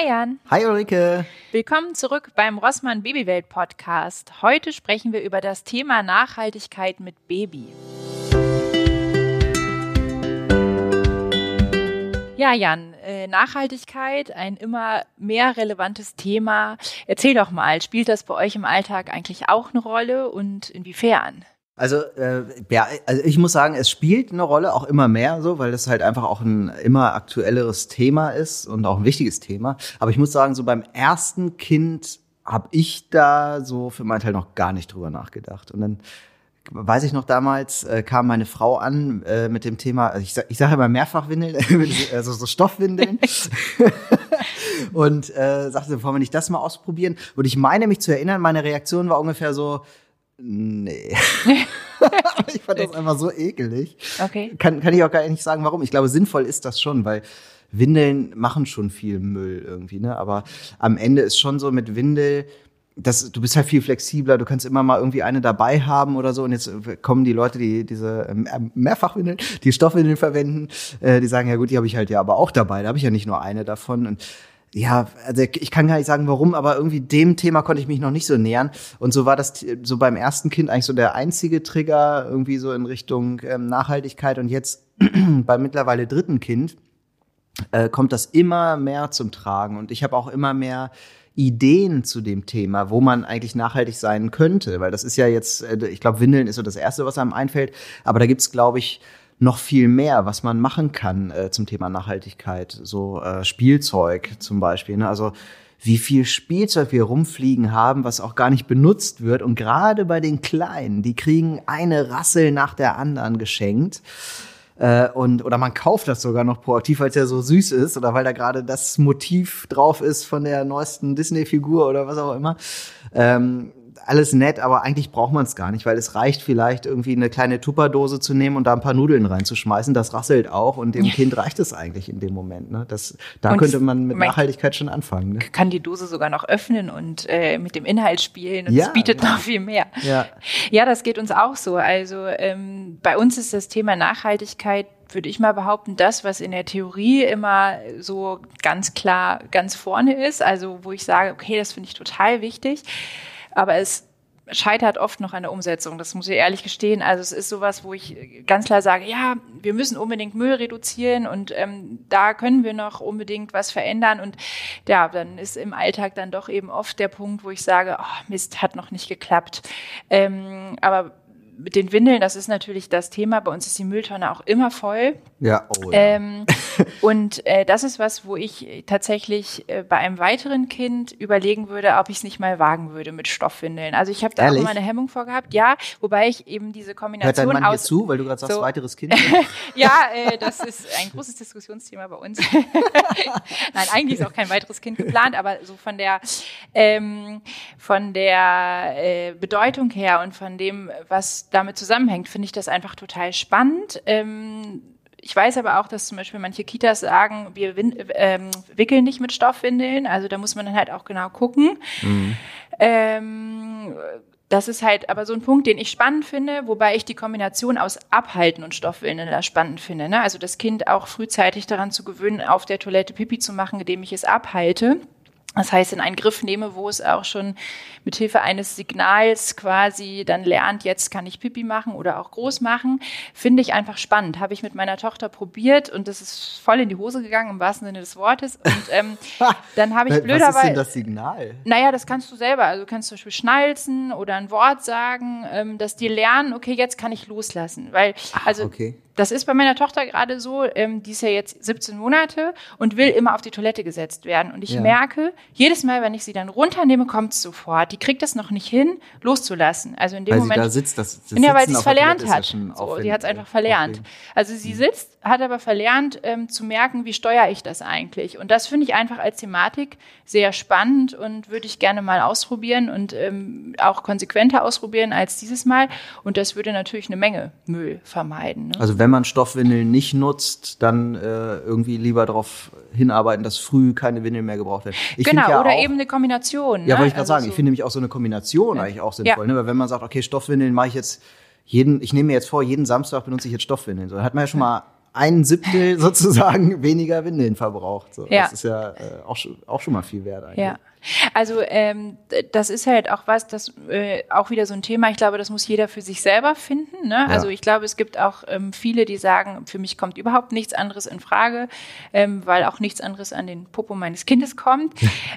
Hi Jan. Hi Ulrike. Willkommen zurück beim Rossmann Babywelt Podcast. Heute sprechen wir über das Thema Nachhaltigkeit mit Baby. Ja, Jan, äh, Nachhaltigkeit, ein immer mehr relevantes Thema. Erzähl doch mal, spielt das bei euch im Alltag eigentlich auch eine Rolle und inwiefern? Also, äh, ja, also ich muss sagen, es spielt eine Rolle, auch immer mehr so, weil das halt einfach auch ein immer aktuelleres Thema ist und auch ein wichtiges Thema. Aber ich muss sagen, so beim ersten Kind habe ich da so für meinen Teil noch gar nicht drüber nachgedacht. Und dann weiß ich noch damals, äh, kam meine Frau an äh, mit dem Thema, also ich, ich sage immer Mehrfachwindeln, also so Stoffwindeln. und äh, sagte, wollen wir nicht das mal ausprobieren? Und ich meine mich zu erinnern, meine Reaktion war ungefähr so, Nee. ich fand das einfach so ekelig. Okay. Kann, kann ich auch gar nicht sagen, warum. Ich glaube, sinnvoll ist das schon, weil Windeln machen schon viel Müll irgendwie, ne? Aber am Ende ist schon so mit Windel, das, du bist halt viel flexibler, du kannst immer mal irgendwie eine dabei haben oder so. Und jetzt kommen die Leute, die diese ähm, Mehrfachwindeln, die Stoffwindeln verwenden, äh, die sagen, ja gut, die habe ich halt ja aber auch dabei, da habe ich ja nicht nur eine davon. Und ja, also ich kann gar nicht sagen, warum, aber irgendwie dem Thema konnte ich mich noch nicht so nähern. Und so war das so beim ersten Kind eigentlich so der einzige Trigger irgendwie so in Richtung ähm, Nachhaltigkeit. Und jetzt beim mittlerweile dritten Kind äh, kommt das immer mehr zum Tragen. Und ich habe auch immer mehr Ideen zu dem Thema, wo man eigentlich nachhaltig sein könnte. Weil das ist ja jetzt, äh, ich glaube, Windeln ist so das Erste, was einem einfällt. Aber da gibt's, glaube ich, noch viel mehr, was man machen kann äh, zum Thema Nachhaltigkeit. So äh, Spielzeug zum Beispiel. Ne? Also wie viel Spielzeug wir rumfliegen haben, was auch gar nicht benutzt wird. Und gerade bei den Kleinen, die kriegen eine Rassel nach der anderen geschenkt. Äh, und, oder man kauft das sogar noch proaktiv, weil es ja so süß ist oder weil da gerade das Motiv drauf ist von der neuesten Disney-Figur oder was auch immer. Ähm, alles nett, aber eigentlich braucht man es gar nicht, weil es reicht vielleicht irgendwie eine kleine Tupperdose zu nehmen und da ein paar Nudeln reinzuschmeißen. Das rasselt auch und dem Kind reicht es eigentlich in dem Moment. Ne? Das, da und könnte man mit Nachhaltigkeit schon anfangen. Ne? Kann die Dose sogar noch öffnen und äh, mit dem Inhalt spielen und es ja, bietet ja. noch viel mehr. Ja. ja, das geht uns auch so. Also ähm, bei uns ist das Thema Nachhaltigkeit würde ich mal behaupten, das, was in der Theorie immer so ganz klar ganz vorne ist, also wo ich sage, okay, das finde ich total wichtig. Aber es scheitert oft noch an der Umsetzung. Das muss ich ehrlich gestehen. Also es ist sowas, wo ich ganz klar sage, ja, wir müssen unbedingt Müll reduzieren und ähm, da können wir noch unbedingt was verändern. Und ja, dann ist im Alltag dann doch eben oft der Punkt, wo ich sage, oh, Mist, hat noch nicht geklappt. Ähm, aber mit den Windeln, das ist natürlich das Thema. Bei uns ist die Mülltonne auch immer voll. Ja, oh ja. Ähm, und äh, das ist was, wo ich tatsächlich äh, bei einem weiteren Kind überlegen würde, ob ich es nicht mal wagen würde mit Stoffwindeln. Also ich habe da Ehrlich? auch immer eine Hemmung vorgehabt. Ja, wobei ich eben diese Kombination Hört dein Mann aus. Hier zu, weil du gerade sagst, so, weiteres Kind. ja, äh, das ist ein großes Diskussionsthema bei uns. Nein, eigentlich ist auch kein weiteres Kind geplant, aber so von der ähm, von der äh, Bedeutung her und von dem, was damit zusammenhängt, finde ich das einfach total spannend. Ähm, ich weiß aber auch, dass zum Beispiel manche Kitas sagen, wir ähm, wickeln nicht mit Stoffwindeln. Also da muss man dann halt auch genau gucken. Mhm. Ähm, das ist halt aber so ein Punkt, den ich spannend finde, wobei ich die Kombination aus Abhalten und Stoffwindeln da spannend finde. Ne? Also das Kind auch frühzeitig daran zu gewöhnen, auf der Toilette Pipi zu machen, indem ich es abhalte. Das heißt, in einen Griff nehme, wo es auch schon mit Hilfe eines Signals quasi dann lernt, jetzt kann ich Pipi machen oder auch groß machen, finde ich einfach spannend. Habe ich mit meiner Tochter probiert und das ist voll in die Hose gegangen, im wahrsten Sinne des Wortes. Und ähm, dann habe ich blöderweise. Was ist denn das Signal? Naja, das kannst du selber. Also du kannst zum Beispiel schnalzen oder ein Wort sagen, ähm, dass die lernen, okay, jetzt kann ich loslassen. Weil, also okay. Das ist bei meiner Tochter gerade so, ähm, die ist ja jetzt 17 Monate und will immer auf die Toilette gesetzt werden. Und ich ja. merke, jedes Mal, wenn ich sie dann runternehme, kommt es sofort. Die kriegt das noch nicht hin, loszulassen. Also in dem weil Moment. Sie da sitzt, das, das ja, weil sie es verlernt hat. so, die hat es einfach verlernt. Also sie sitzt, hat aber verlernt ähm, zu merken, wie steuere ich das eigentlich. Und das finde ich einfach als Thematik sehr spannend und würde ich gerne mal ausprobieren und ähm, auch konsequenter ausprobieren als dieses Mal. Und das würde natürlich eine Menge Müll vermeiden. Ne? Also wenn man Stoffwindeln nicht nutzt, dann äh, irgendwie lieber darauf hinarbeiten, dass früh keine Windeln mehr gebraucht werden. Ich genau, ja oder auch, eben eine Kombination. Ja, ne? wollte ich gerade also sagen, so ich finde nämlich auch so eine Kombination ja. eigentlich auch sinnvoll. Ja. Ne? Weil wenn man sagt, okay, Stoffwindeln mache ich jetzt jeden, ich nehme mir jetzt vor, jeden Samstag benutze ich jetzt Stoffwindeln. So, dann hat man ja schon mal ein Siebtel sozusagen weniger Windeln verbraucht. So, Ja. Das ist ja äh, auch, schon, auch schon mal viel wert eigentlich. Ja. Also ähm, das ist halt auch was, das äh, auch wieder so ein Thema. Ich glaube, das muss jeder für sich selber finden. Ne? Also ich glaube, es gibt auch ähm, viele, die sagen, für mich kommt überhaupt nichts anderes in Frage, ähm, weil auch nichts anderes an den Popo meines Kindes kommt.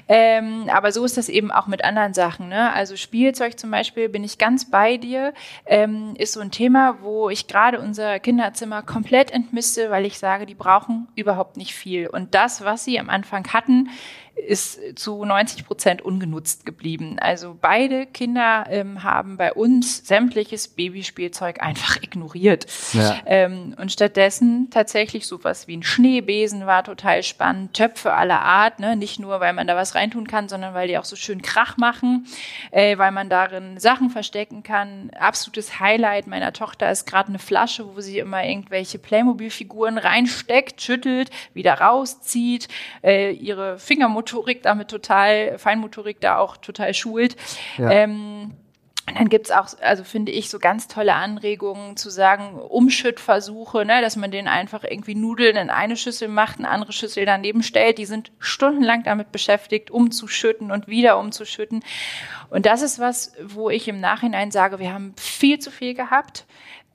ähm, aber so ist das eben auch mit anderen Sachen. Ne? Also Spielzeug zum Beispiel bin ich ganz bei dir. Ähm, ist so ein Thema, wo ich gerade unser Kinderzimmer komplett entmiste, weil ich sage, die brauchen überhaupt nicht viel. Und das, was sie am Anfang hatten, ist zu 90 Prozent ungenutzt geblieben. Also beide Kinder ähm, haben bei uns sämtliches Babyspielzeug einfach ignoriert. Ja. Ähm, und stattdessen tatsächlich sowas wie ein Schneebesen war total spannend, Töpfe aller Art, ne? nicht nur, weil man da was reintun kann, sondern weil die auch so schön Krach machen, äh, weil man darin Sachen verstecken kann. Absolutes Highlight meiner Tochter ist gerade eine Flasche, wo sie immer irgendwelche Playmobil-Figuren reinsteckt, schüttelt, wieder rauszieht, äh, ihre Fingermotorik damit total, Feinmotorik da auch total schult. Ja. Ähm, und dann gibt's auch, also finde ich, so ganz tolle Anregungen zu sagen, Umschüttversuche, ne, dass man den einfach irgendwie Nudeln in eine Schüssel macht, eine andere Schüssel daneben stellt. Die sind stundenlang damit beschäftigt, umzuschütten und wieder umzuschütten. Und das ist was, wo ich im Nachhinein sage, wir haben viel zu viel gehabt.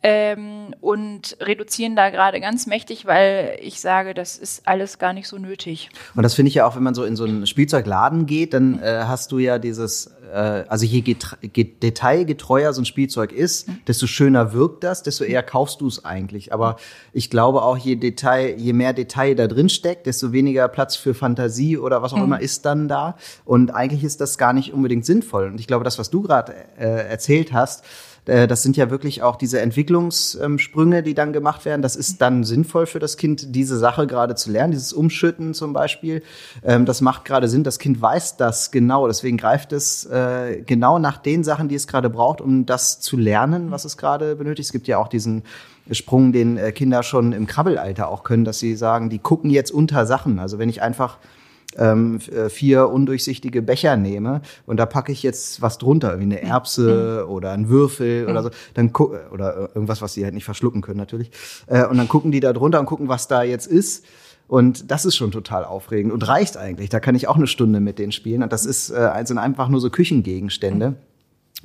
Ähm, und reduzieren da gerade ganz mächtig, weil ich sage, das ist alles gar nicht so nötig. Und das finde ich ja auch, wenn man so in so einen Spielzeugladen geht, dann äh, hast du ja dieses, äh, also je getre- ge- detailgetreuer so ein Spielzeug ist, desto schöner wirkt das, desto eher kaufst du es eigentlich. Aber ich glaube auch, je Detail, je mehr Detail da drin steckt, desto weniger Platz für Fantasie oder was auch immer ist dann da. Und eigentlich ist das gar nicht unbedingt sinnvoll. Und ich glaube, das, was du gerade äh, erzählt hast, das sind ja wirklich auch diese Entwicklungssprünge, die dann gemacht werden. Das ist dann sinnvoll für das Kind, diese Sache gerade zu lernen, dieses Umschütten zum Beispiel. Ähm, Das macht gerade Sinn. Das Kind weiß das genau. Deswegen greift es äh, genau nach den Sachen, die es gerade braucht, um das zu lernen, was es gerade benötigt. Es gibt ja auch diesen Sprung, den äh, Kinder schon im Krabbelalter auch können, dass sie sagen, die gucken jetzt unter Sachen. Also wenn ich einfach ähm, äh, vier undurchsichtige Becher nehme und da packe ich jetzt was drunter, wie eine Erbse oder ein Würfel oder so, dann gu oder äh, irgendwas, was sie halt nicht verschlucken können natürlich. Äh, und dann gucken die da drunter und gucken, was da jetzt ist. Und das ist schon total aufregend und reicht eigentlich. Da kann ich auch eine Stunde mit denen spielen. Und das ist äh, sind einfach nur so Küchengegenstände.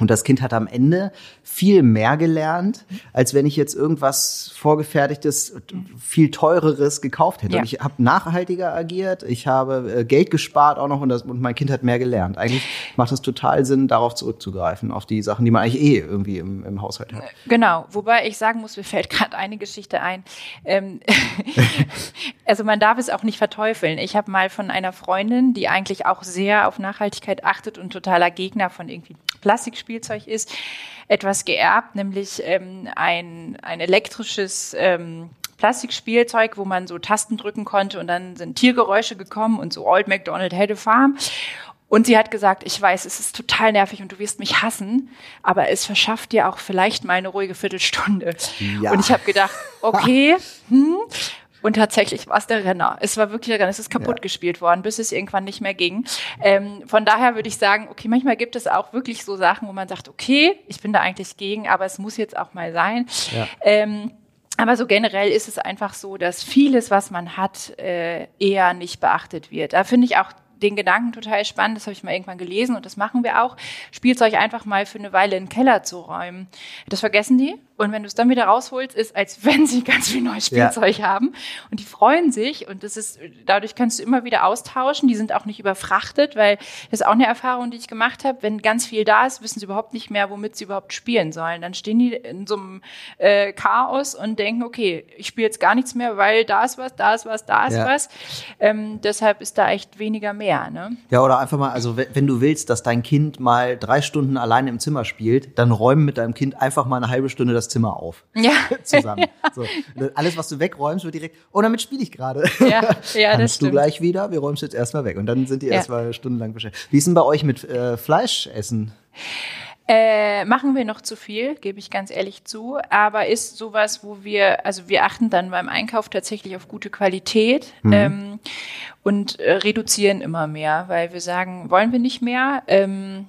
Und das Kind hat am Ende viel mehr gelernt, als wenn ich jetzt irgendwas vorgefertigtes, viel teureres gekauft hätte. Ja. Und ich habe nachhaltiger agiert, ich habe äh, Geld gespart auch noch und, das, und mein Kind hat mehr gelernt. Eigentlich macht es total Sinn, darauf zurückzugreifen, auf die Sachen, die man eigentlich eh irgendwie im, im Haushalt hat. Genau, wobei ich sagen muss, mir fällt gerade eine Geschichte ein. Ähm, also man darf es auch nicht verteufeln. Ich habe mal von einer Freundin, die eigentlich auch sehr auf Nachhaltigkeit achtet und totaler Gegner von irgendwie Plastikspielzeug ist, etwas geerbt, nämlich ähm, ein, ein elektrisches ähm, Plastikspielzeug, wo man so Tasten drücken konnte und dann sind Tiergeräusche gekommen und so Old MacDonald had a farm. Und sie hat gesagt, ich weiß, es ist total nervig und du wirst mich hassen, aber es verschafft dir auch vielleicht mal eine ruhige Viertelstunde. Ja. Und ich habe gedacht, okay, hm. Und tatsächlich war es der Renner. Es war wirklich der Renner. Es ist kaputt Ja. gespielt worden, bis es irgendwann nicht mehr ging. Ähm, von daher würde ich sagen, okay, manchmal gibt es auch wirklich so Sachen, wo man sagt, okay, ich bin da eigentlich gegen, aber es muss jetzt auch mal sein. Ja. Ähm, aber so generell ist es einfach so, dass vieles, was man hat, äh, eher nicht beachtet wird. Da finde ich auch den Gedanken total spannend, das habe ich mal irgendwann gelesen und das machen wir auch, Spielzeug einfach mal für eine Weile in den Keller zu räumen. Das vergessen die und wenn du es dann wieder rausholst, ist, als wenn sie ganz viel neues Ja. Spielzeug haben und die freuen sich und das ist, dadurch kannst du immer wieder austauschen, die sind auch nicht überfrachtet, weil das ist auch eine Erfahrung, die ich gemacht habe, wenn ganz viel da ist, wissen sie überhaupt nicht mehr, womit sie überhaupt spielen sollen. Dann stehen die in so einem äh, Chaos und denken, okay, ich spiele jetzt gar nichts mehr, weil da ist was, da ist was, da ist Ja. was. Ähm, deshalb ist da echt weniger mehr. Ne? Ja, oder einfach mal, also wenn, du willst, dass dein Kind mal drei Stunden alleine im Zimmer spielt, dann räum mit deinem Kind einfach mal eine halbe Stunde das Zimmer auf. Ja. Zusammen. So. Alles, was du wegräumst, wird direkt, oh, damit spiele ich gerade. Ja, ja, das Kannst du stimmt. gleich wieder, wir räumen es jetzt erstmal weg. Und dann sind die Ja. erstmal stundenlang beschäftigt. Wie ist denn bei euch mit äh, Fleischessen? Äh, machen wir noch zu viel, gebe ich ganz ehrlich zu. Aber ist sowas, wo wir, also wir achten dann beim Einkauf tatsächlich auf gute Qualität ähm, und äh, reduzieren immer mehr, weil wir sagen, wollen wir nicht mehr. Ähm,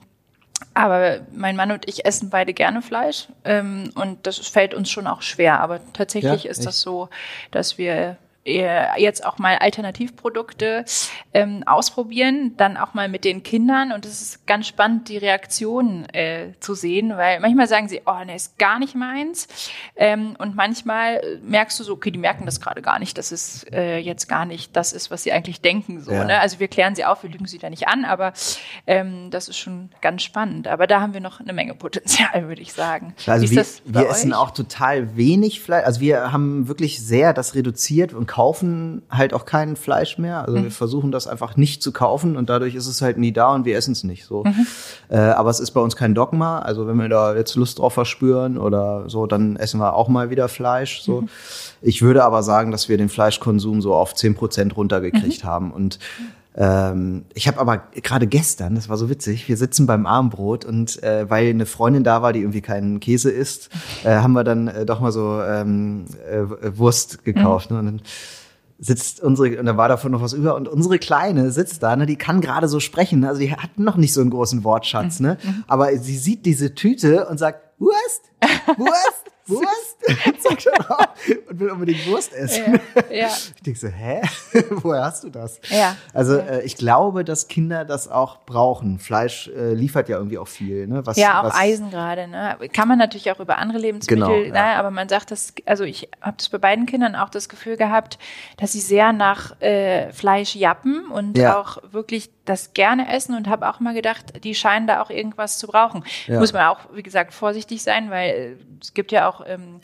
aber mein Mann und ich essen beide gerne Fleisch ähm, und das fällt uns schon auch schwer. Aber tatsächlich Ja, ist echt? das so, dass wir jetzt auch mal Alternativprodukte ähm, ausprobieren, dann auch mal mit den Kindern und es ist ganz spannend, die Reaktionen äh, zu sehen, weil manchmal sagen sie, oh, ne, ist gar nicht meins ähm, und manchmal äh, merkst du so, okay, die merken das gerade gar nicht, dass es äh, jetzt gar nicht das ist, was sie eigentlich denken. So, Ja. ne? Also wir klären sie auf, wir lügen sie da nicht an, aber ähm, das ist schon ganz spannend. Aber da haben wir noch eine Menge Potenzial, würde ich sagen. Also wir, wir essen auch total wenig Fleisch. Also wir haben wirklich sehr das reduziert und kaufen halt auch kein Fleisch mehr. Also Mhm. wir versuchen das einfach nicht zu kaufen und dadurch ist es halt nie da und wir essen es nicht so. Mhm. Äh, aber es ist bei uns kein Dogma. Also wenn wir da jetzt Lust drauf verspüren oder so, dann essen wir auch mal wieder Fleisch. So. Mhm. Ich würde aber sagen, dass wir den Fleischkonsum so auf 10 Prozent runtergekriegt Mhm. haben und ähm, ich habe aber gerade gestern, das war so witzig, wir sitzen beim Abendbrot und äh, weil eine Freundin da war, die irgendwie keinen Käse isst, äh, haben wir dann äh, doch mal so ähm, äh, Wurst gekauft. Ne? Und dann sitzt unsere, und da war davon noch was über, und unsere Kleine sitzt da, ne, die kann gerade so sprechen, also die hat noch nicht so einen großen Wortschatz, ne? Aber sie sieht diese Tüte und sagt, Wurst, Wurst, Wurst, und will unbedingt Wurst essen. Ja, ja. Ich denke so, hä? Woher hast du das? Ja. Also äh, ich glaube, dass Kinder das auch brauchen. Fleisch äh, liefert ja irgendwie auch viel. Ne? Was, Ja, auch was, Eisen gerade. Ne? Kann man natürlich auch über andere Lebensmittel, Genau, ja. ne? aber man sagt das, also ich habe das bei beiden Kindern auch das Gefühl gehabt, dass sie sehr nach äh, Fleisch jappen und auch wirklich das gerne essen und habe auch mal gedacht, die scheinen da auch irgendwas zu brauchen. Muss man auch, wie gesagt, vorsichtig sein, weil äh, es gibt ja auch ähm,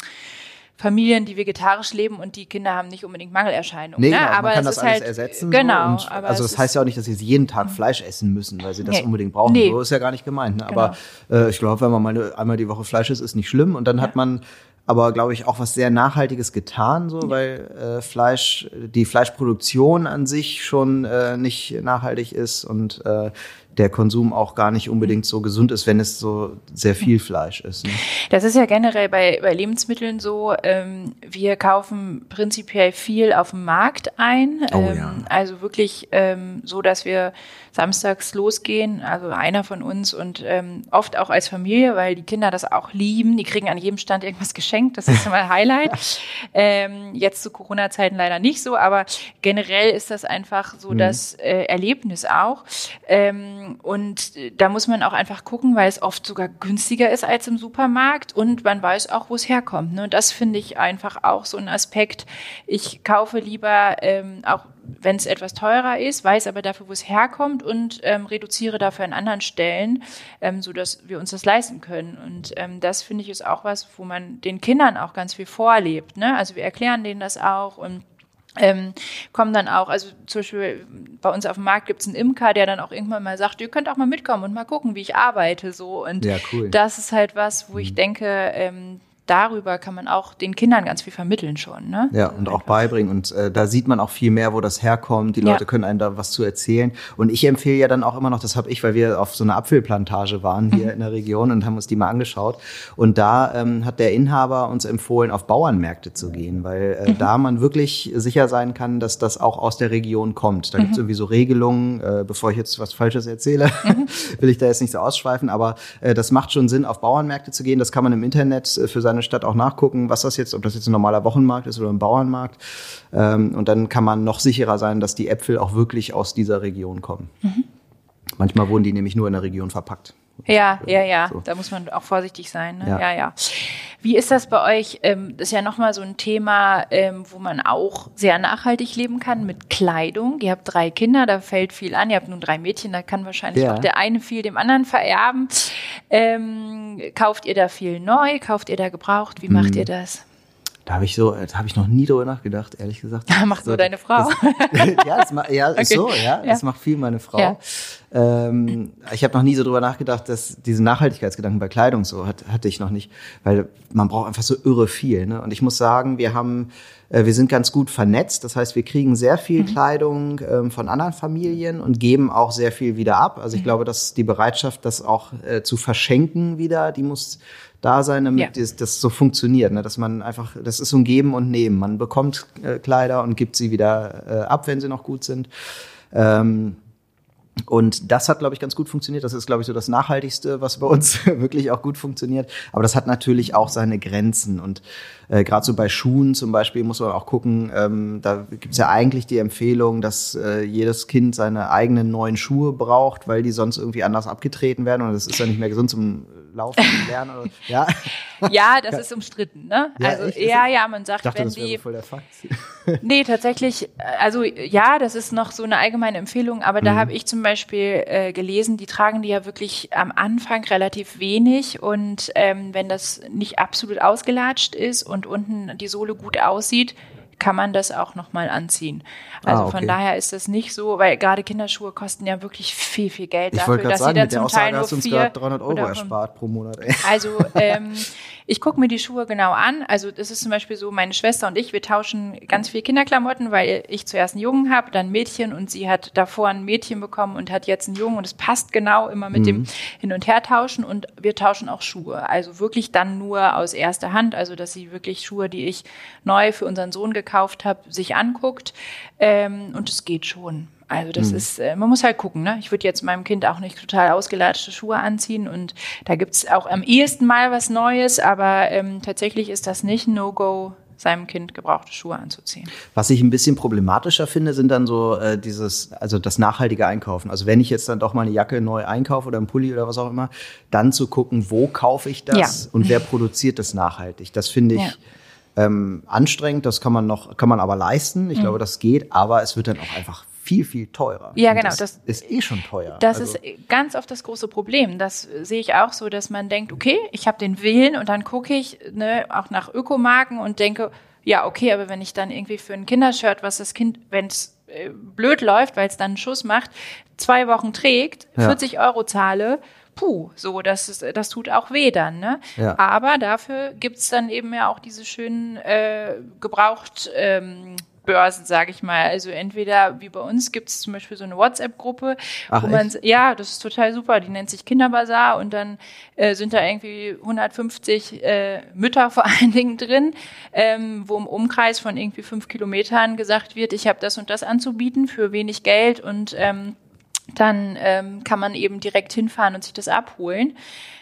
Familien, die vegetarisch leben und die Kinder haben nicht unbedingt Mangelerscheinungen. Nee, ne? genau, aber man kann das alles halt, ersetzen. Genau. So, und, aber also das heißt ja auch nicht, dass sie jeden Tag Fleisch essen müssen, weil sie das Nee. unbedingt brauchen. Nee. So ist ja gar nicht gemeint. Ne? Aber äh, ich glaube, wenn man mal einmal die Woche Fleisch isst, ist nicht schlimm. Und dann hat man aber, glaube ich, auch was sehr Nachhaltiges getan, so, weil äh, Fleisch, die Fleischproduktion an sich schon äh, nicht nachhaltig ist und äh, der Konsum auch gar nicht unbedingt so gesund ist, wenn es so sehr viel Fleisch ist. Ne? Das ist ja generell bei, bei Lebensmitteln so. Ähm, wir kaufen prinzipiell viel auf dem Markt ein. Oh ähm, ja. Also wirklich ähm, so, dass wir samstags losgehen, also einer von uns und ähm, oft auch als Familie, weil die Kinder das auch lieben. Die kriegen an jedem Stand irgendwas geschenkt. Das ist immer Highlight. ähm, jetzt zu Corona-Zeiten leider nicht so, aber generell ist das einfach Mhm. so das äh, Erlebnis auch. Ähm, und äh, da muss man auch einfach gucken, weil es oft sogar günstiger ist als im Supermarkt und man weiß auch, wo es herkommt. Ne? Und das finde ich einfach auch so ein Aspekt. Ich kaufe lieber ähm, auch wenn es etwas teurer ist, weiß aber dafür, wo es herkommt und ähm, reduziere dafür an anderen Stellen, ähm, so dass wir uns das leisten können. Und ähm, das finde ich ist auch was, wo man den Kindern auch ganz viel vorlebt. Ne? Also wir erklären denen das auch und ähm, kommen dann auch, also zum Beispiel bei uns auf dem Markt gibt es einen Imker, der dann auch irgendwann mal sagt, ihr könnt auch mal mitkommen und mal gucken, wie ich arbeite. So und Ja, cool. Mhm. das ist halt was, wo ich denke, ähm, darüber kann man auch den Kindern ganz viel vermitteln schon. Ne? Ja, und auch beibringen. Und äh, da sieht man auch viel mehr, wo das herkommt. Die Ja. Leute können einem da was zu erzählen. Und ich empfehle ja dann auch immer noch, das habe ich, weil wir auf so einer Apfelplantage waren hier Mhm. in der Region und haben uns die mal angeschaut. Und da ähm, hat der Inhaber uns empfohlen, auf Bauernmärkte zu gehen, weil Mhm. äh, da man wirklich sicher sein kann, dass das auch aus der Region kommt. Da Mhm. gibt's irgendwie so Regelungen, äh, bevor ich jetzt was Falsches erzähle, Mhm. will ich da jetzt nicht so ausschweifen, aber äh, das macht schon Sinn, auf Bauernmärkte zu gehen. Das kann man im Internet äh, für seine Stadt auch nachgucken, was das jetzt, ob das jetzt ein normaler Wochenmarkt ist oder ein Bauernmarkt. Ähm, und dann kann man noch sicherer sein, dass die Äpfel auch wirklich aus dieser Region kommen. Mhm. Manchmal wurden die nämlich nur in der Region verpackt. Ja, ja, ja. So. Da muss man auch vorsichtig sein. Ne? Ja. Ja. ja, Wie ist das bei euch? Ähm, das ist ja nochmal so ein Thema, ähm, wo man auch sehr nachhaltig leben kann mit Kleidung. Ihr habt drei Kinder, da fällt viel an. Ihr habt nun drei Mädchen, da kann wahrscheinlich Ja. auch der eine viel dem anderen vererben. Ähm, kauft ihr da viel neu? Kauft ihr da gebraucht? Wie Hm. macht ihr das? Da habe ich so, da habe ich noch nie drüber nachgedacht, ehrlich gesagt. Macht nur So, deine Frau. Das, ja, das ja Okay. so, ja, Ja. das macht viel meine Frau. Ja. Ähm, ich habe noch nie so drüber nachgedacht, dass diese Nachhaltigkeitsgedanken bei Kleidung so hat, hatte ich noch nicht, weil man braucht einfach so irre viel. Ne? Und ich muss sagen, wir haben, äh, wir sind ganz gut vernetzt. Das heißt, wir kriegen sehr viel Kleidung ähm, von anderen Familien und geben auch sehr viel wieder ab. Also ich glaube, dass die Bereitschaft, das auch äh, zu verschenken wieder, die muss da sein, damit Ja. das, das so funktioniert, ne? dass man einfach, das ist so ein Geben und Nehmen. Man bekommt äh, Kleider und gibt sie wieder äh, ab, wenn sie noch gut sind. Ähm, Und das hat, glaube ich, ganz gut funktioniert. Das ist, glaube ich, so das Nachhaltigste, was bei uns wirklich auch gut funktioniert. Aber das hat natürlich auch seine Grenzen. Und äh, gerade so bei Schuhen zum Beispiel muss man auch gucken, ähm, da gibt's ja eigentlich die Empfehlung, dass äh, jedes Kind seine eigenen neuen Schuhe braucht, weil die sonst irgendwie anders abgetreten werden. Und das ist ja nicht mehr gesund zum Laufen und Lernen. Oder, ja. ja, das ist umstritten. Ne? Ja, also echt? ja, ja, man sagt, dachte, wenn das die so voll der Fakt. Nee, tatsächlich, äh, also ja, das ist noch so eine allgemeine Empfehlung, aber Mhm. da habe ich zum Beispiel äh, gelesen, die tragen die ja wirklich am Anfang relativ wenig und ähm, wenn das nicht absolut ausgelatscht ist und unten die Sohle gut aussieht, kann man das auch nochmal anziehen. Also Ah, von okay. daher ist das nicht so, weil gerade Kinderschuhe kosten ja wirklich viel, viel Geld Ich dafür, dass sagen, sie dann mit zum Teil nur vier gerade 300 Euro erspart pro Monat. Ey. also ähm, ich gucke mir die Schuhe genau an. Also das ist zum Beispiel so, meine Schwester und ich, wir tauschen ganz viel Kinderklamotten, weil ich zuerst einen Jungen habe, dann ein Mädchen und sie hat davor ein Mädchen bekommen und hat jetzt einen Jungen und es passt genau immer mit dem Hin- und Her-Tauschen und wir tauschen auch Schuhe. Also wirklich dann nur aus erster Hand, also dass sie wirklich Schuhe, die ich neu für unseren Sohn gekauft habe, sich anguckt ähm, und es geht schon. Also das ist, äh, man muss halt gucken, ne? Ich würde jetzt meinem Kind auch nicht total ausgelatschte Schuhe anziehen und da gibt's auch am ehesten mal was Neues, aber ähm, tatsächlich ist das nicht ein No-Go, seinem Kind gebrauchte Schuhe anzuziehen. Was ich ein bisschen problematischer finde, sind dann so äh, dieses, also das nachhaltige Einkaufen. Also wenn ich jetzt dann doch mal eine Jacke neu einkaufe oder einen Pulli oder was auch immer, dann zu gucken, wo kaufe ich das Ja. und wer produziert das nachhaltig. Das finde ich Ja. Ähm, anstrengend. Das kann man noch, kann man aber leisten. Ich glaube, das geht, aber es wird dann auch einfach viel, viel teurer. Mhm. Ja, Und genau, Das, das- ist eh schon teuer. Das Also- ist ganz oft das große Problem. Das sehe ich auch so, dass man denkt, okay, ich habe den Willen und dann gucke ich ne, auch nach Ökomarken und denke, ja, okay, aber wenn ich dann irgendwie für ein Kindershirt, was das Kind, wenn es äh, blöd läuft, weil es dann einen Schuss macht, zwei Wochen trägt, Ja. 40 Euro zahle, puh, so, das, ist, das tut auch weh dann. Ne? Ja. Aber dafür gibt's dann eben ja auch diese schönen äh, gebraucht ähm, Börsen, sage ich mal. Also entweder wie bei uns gibt's zum Beispiel so eine WhatsApp-Gruppe, wo man echt? ja, das ist total super. Die nennt sich Kinderbazar und dann äh, sind da irgendwie 150 äh, Mütter vor allen Dingen drin, ähm, wo im Umkreis von irgendwie fünf Kilometern gesagt wird, ich habe das und das anzubieten für wenig Geld und ähm, dann ähm, kann man eben direkt hinfahren und sich das abholen.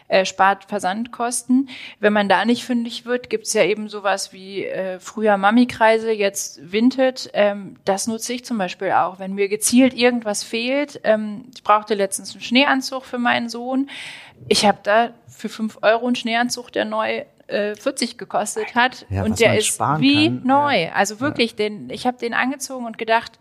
Äh, spart Versandkosten. Wenn man da nicht fündig wird, gibt's ja eben sowas wie äh, früher Mami-Kreise, jetzt Vinted. Ähm, das nutze ich zum Beispiel auch. Wenn mir gezielt irgendwas fehlt, ähm, ich brauchte letztens einen Schneeanzug für meinen Sohn. Ich habe da für fünf Euro einen Schneeanzug, der neu äh, 40 gekostet hat. Ja, und der ist wie kann, neu. Also wirklich, den, ich habe den angezogen und gedacht,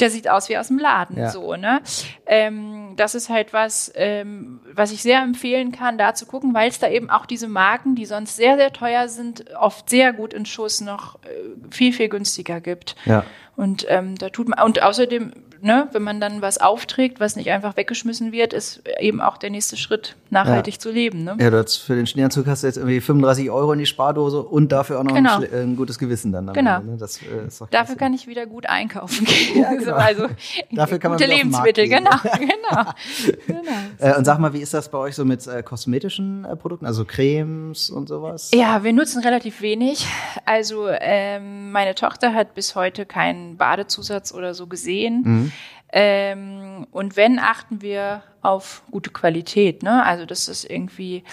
der sieht aus wie aus dem Laden, Ja. so, ne? Ähm, das ist halt was, ähm, was ich sehr empfehlen kann, da zu gucken, weil es da eben auch diese Marken, die sonst sehr, sehr teuer sind, oft sehr gut in Schuss noch äh, viel, viel günstiger gibt. Ja. Und ähm, da tut man, und außerdem, ne, wenn man dann was aufträgt, was nicht einfach weggeschmissen wird, ist eben auch der nächste Schritt, nachhaltig zu leben, ne? Ja, du hast für den Schneeanzug hast du jetzt irgendwie 35 Euro in die Spardose und dafür auch noch Genau. ein, schle- ein gutes Gewissen dann. Genau. Ende, ne? das, äh, doch Dafür kann ich wieder gut einkaufen gehen. Ja, genau. so, also Dafür kann man gute Lebensmittel, genau, genau. genau. Äh, und sag mal, wie ist das bei euch so mit äh, kosmetischen äh, Produkten, also Cremes und sowas? Ja, wir nutzen relativ wenig. Also ähm, meine Tochter hat bis heute keinen Badezusatz oder so gesehen. Ähm, und wenn, achten wir auf gute Qualität. Ne? Also dass das irgendwie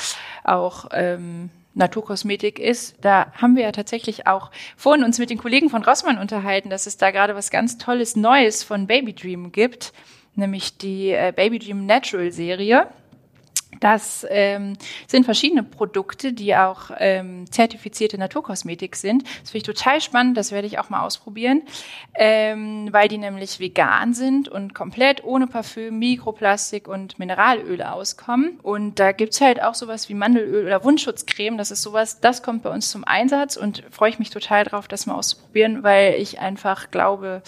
auch ähm, Naturkosmetik ist. Da haben wir ja tatsächlich auch vorhin uns mit den Kollegen von Rossmann unterhalten, dass es da gerade was ganz Tolles Neues von Baby Dream gibt, nämlich die äh, Baby Dream Natural Serie. Das ähm, sind verschiedene Produkte, die auch ähm, zertifizierte Naturkosmetik sind. Das finde ich total spannend, das werde ich auch mal ausprobieren, ähm, weil die nämlich vegan sind und komplett ohne Parfüm, Mikroplastik und Mineralöle auskommen. Und da gibt's halt auch sowas wie Mandelöl oder Wundschutzcreme. Das ist sowas, das kommt bei uns zum Einsatz und freue ich mich total drauf, das mal auszuprobieren, weil ich einfach glaube,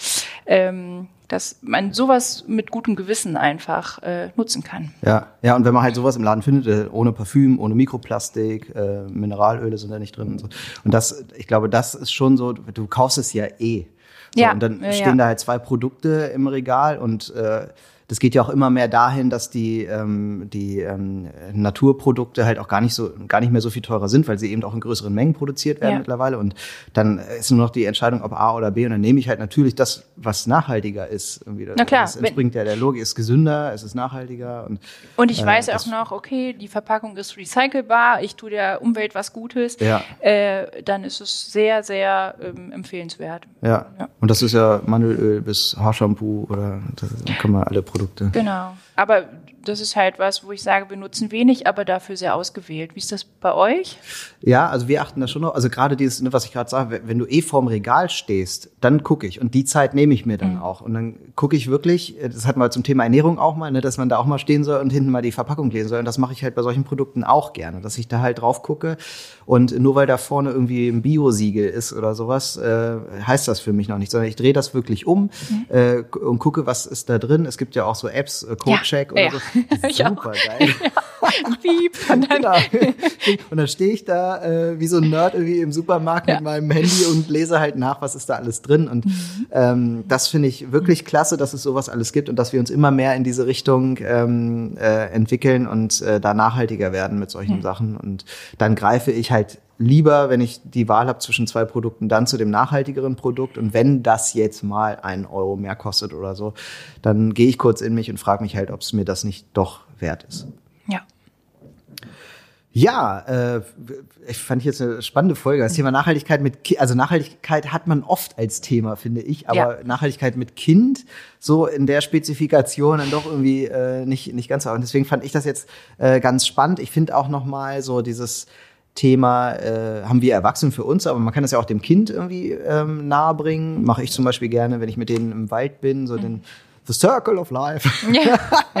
ähm, dass man sowas mit gutem Gewissen einfach äh, nutzen kann. Ja, ja, und wenn man halt sowas im Laden findet, äh, ohne Parfüm, ohne Mikroplastik, äh, Mineralöle sind da nicht drin und so. Und das, ich glaube, das ist schon so, du kaufst es ja eh. So, Ja, und dann ja, stehen ja. da halt zwei Produkte im Regal und äh, das geht ja auch immer mehr dahin, dass die, ähm, die ähm, Naturprodukte halt auch gar nicht so, gar nicht mehr so viel teurer sind, weil sie eben auch in größeren Mengen produziert werden Ja. mittlerweile. Und dann ist nur noch die Entscheidung, ob A oder B. Und dann nehme ich halt natürlich das, was nachhaltiger ist. Irgendwie. Na klar, Das entspringt ja der Logik, ist gesünder, es ist nachhaltiger. Und Und ich Äh, weiß auch noch, okay, die Verpackung ist recycelbar, ich tue der Umwelt was Gutes, Ja. äh, dann ist es sehr, sehr ähm, empfehlenswert. ja. Ja. und das ist ja Mandelöl bis Haarshampoo oder das kann man alle Produkte. Genau. Aber das ist halt was, wo ich sage, wir nutzen wenig, aber dafür sehr ausgewählt. Wie ist das bei euch? Ja, also wir achten da schon noch, also gerade dieses, ne, was ich gerade sage, wenn du eh vorm Regal stehst, dann gucke ich und die Zeit nehme ich mir dann auch und dann gucke ich wirklich, das hatten wir zum Thema Ernährung auch mal, ne, dass man da auch mal stehen soll und hinten mal die Verpackung lesen soll und das mache ich halt bei solchen Produkten auch gerne, dass ich da halt drauf gucke und nur weil da vorne irgendwie ein Bio-Siegel ist oder sowas, äh, heißt das für mich noch nicht, sondern ich drehe das wirklich um äh, und gucke, was ist da drin. Es gibt ja auch so Apps, äh, Codecheck Ja, oder ja. so. Super geil. Piep. Und dann, Genau. Und dann stehe ich da äh, wie so ein Nerd irgendwie im Supermarkt Ja. mit meinem Handy und lese halt nach, was ist da alles drin. Und ähm, das finde ich wirklich klasse, dass es sowas alles gibt und dass wir uns immer mehr in diese Richtung ähm, äh, entwickeln und äh, da nachhaltiger werden mit solchen Sachen. Und dann greife ich halt lieber, wenn ich die Wahl habe zwischen zwei Produkten, dann zu dem nachhaltigeren Produkt. Und wenn das jetzt mal einen Euro mehr kostet oder so, dann gehe ich kurz in mich und frage mich halt, ob es mir das nicht doch wert ist. Ja. Äh, ich fand jetzt eine spannende Folge. Das Thema Nachhaltigkeit mit Ki also Nachhaltigkeit hat man oft als Thema, finde ich, aber Ja. Nachhaltigkeit mit Kind so in der Spezifikation dann doch irgendwie äh, nicht nicht ganz so. Und deswegen fand ich das jetzt äh, ganz spannend. Ich finde auch noch mal so dieses Thema äh, haben wir Erwachsene für uns, aber man kann das ja auch dem Kind irgendwie ähm, nahebringen. Mache ich zum Beispiel gerne, wenn ich mit denen im Wald bin, so den The Circle of Life, Ja.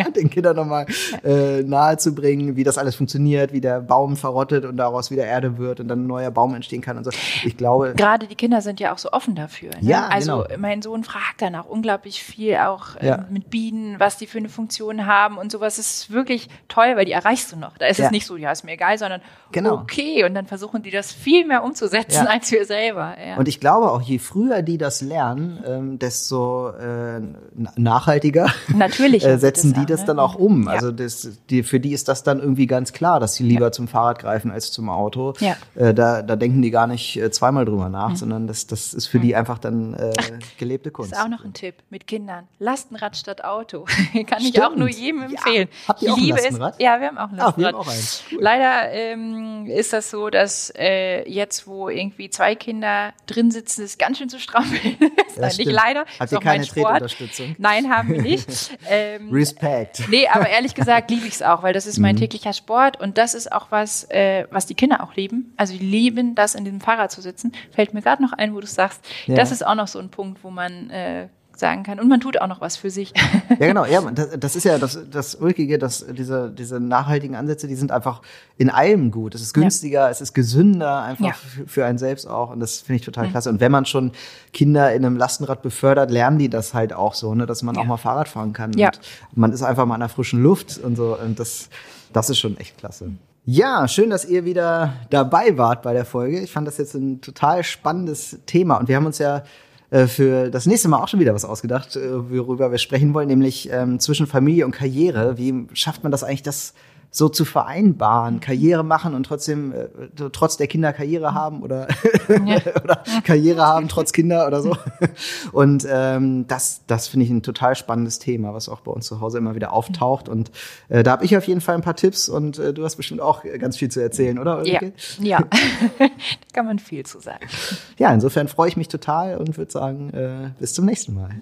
den Kindern nochmal äh, nahezubringen, wie das alles funktioniert, wie der Baum verrottet und daraus wieder Erde wird und dann ein neuer Baum entstehen kann und so. Ich glaube, Gerade die Kinder sind ja auch so offen dafür. Ne? Ja, also genau. mein Sohn fragt dann auch unglaublich viel, auch äh, Ja. mit Bienen, was die für eine Funktion haben und sowas. Das ist wirklich toll, weil die erreichst du noch. Da ist Ja. es nicht so, ja, ist mir egal, sondern Genau. okay. Und dann versuchen die das viel mehr umzusetzen Ja. als wir selber. Und ich glaube auch, je früher die das lernen, ähm, desto äh, na- nachhaltiger Natürlich äh, setzen das die auch, das ne? dann auch um. Ja. Also das, die, für die ist das dann irgendwie ganz klar, dass sie lieber zum Fahrrad greifen als zum Auto. Ja. Mhm. Äh, da, da denken die gar nicht äh, zweimal drüber nach, sondern das, das ist für die einfach dann äh, gelebte Kunst. Das ist auch noch ein Tipp mit Kindern. Lastenrad statt Auto. Kann ich Stimmt. auch nur jedem Ja. empfehlen. Habt ihr ich auch ein liebe Lastenrad? Es. Ja, wir haben auch ein Ah, wir Lastenrad. haben auch eins. Cool. Leider ähm, ist das so, dass äh, jetzt, wo irgendwie zwei Kinder drin sitzen, es ganz schön zu strampeln ist. Nicht leider. Habt ist ihr keine. Tretunterstützung? Nein, haben wir nicht. ähm, Respect. Nee, aber ehrlich gesagt liebe ich es auch, weil das ist mein Mhm. täglicher Sport und das ist auch was, äh, was die Kinder auch lieben. Also die lieben das, in diesem Fahrrad zu sitzen. Fällt mir gerade noch ein, wo du sagst, Ja. das ist auch noch so ein Punkt, wo man äh, sagen kann. Und man tut auch noch was für sich. Ja, genau. Ja, das, das ist ja das, das Ulkige, dass diese, diese nachhaltigen Ansätze, die sind einfach in allem gut. Es ist günstiger, es ist gesünder, einfach Ja. für, für einen selbst auch. Und das finde ich total klasse. Und wenn man schon Kinder in einem Lastenrad befördert, lernen die das halt auch so, ne, dass man Ja. auch mal Fahrrad fahren kann. Ja. Und man ist einfach mal in der frischen Luft und so. Und das, das ist schon echt klasse. Ja, schön, dass ihr wieder dabei wart bei der Folge. Ich fand das jetzt ein total spannendes Thema und wir haben uns ja für das nächste Mal auch schon wieder was ausgedacht, äh, worüber wir sprechen wollen, nämlich ähm, zwischen Familie und Karriere. Wie schafft man das eigentlich, das so zu vereinbaren? Karriere machen und trotzdem äh, trotz der Kinder Karriere haben oder, oder Karriere haben trotz Kinder oder so. Und ähm, das, das finde ich ein total spannendes Thema, was auch bei uns zu Hause immer wieder auftaucht. Und äh, da habe ich auf jeden Fall ein paar Tipps und äh, du hast bestimmt auch ganz viel zu erzählen, oder? ja, Ulrike? ja. da kann man viel zu sagen. Ja, insofern freue ich mich total und würde sagen, äh, bis zum nächsten Mal.